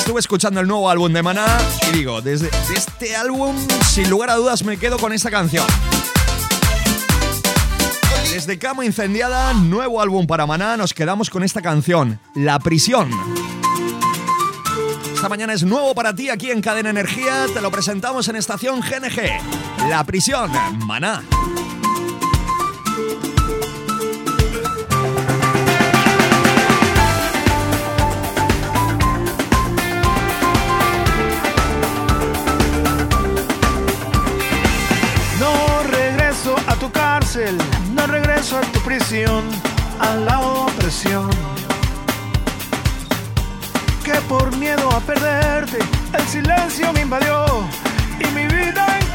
Estuve escuchando el nuevo álbum de Maná y digo, desde este álbum, sin lugar a dudas, me quedo con esta canción. Desde Cama Incendiada, nuevo álbum para Maná, nos quedamos con esta canción, La Prisión. Esta mañana es nuevo para ti aquí en Cadena Energía, te lo presentamos en estación GNG, La Prisión, Maná. No regreso a tu prisión, a la opresión. Que por miedo a perderte, el silencio me invadió y mi vida encarceló.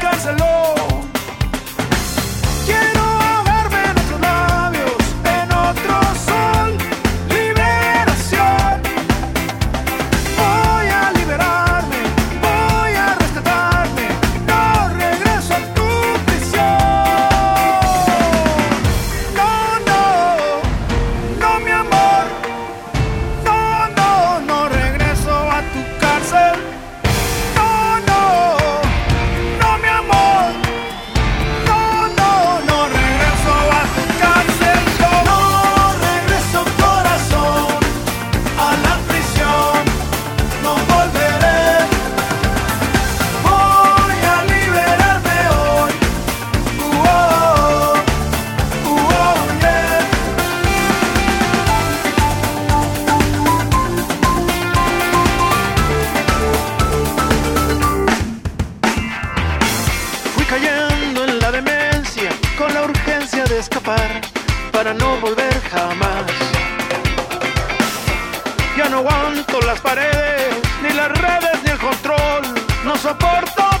Para no volver jamás. Ya no aguanto las paredes, ni las redes, ni el control. No soporto